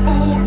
Berlin.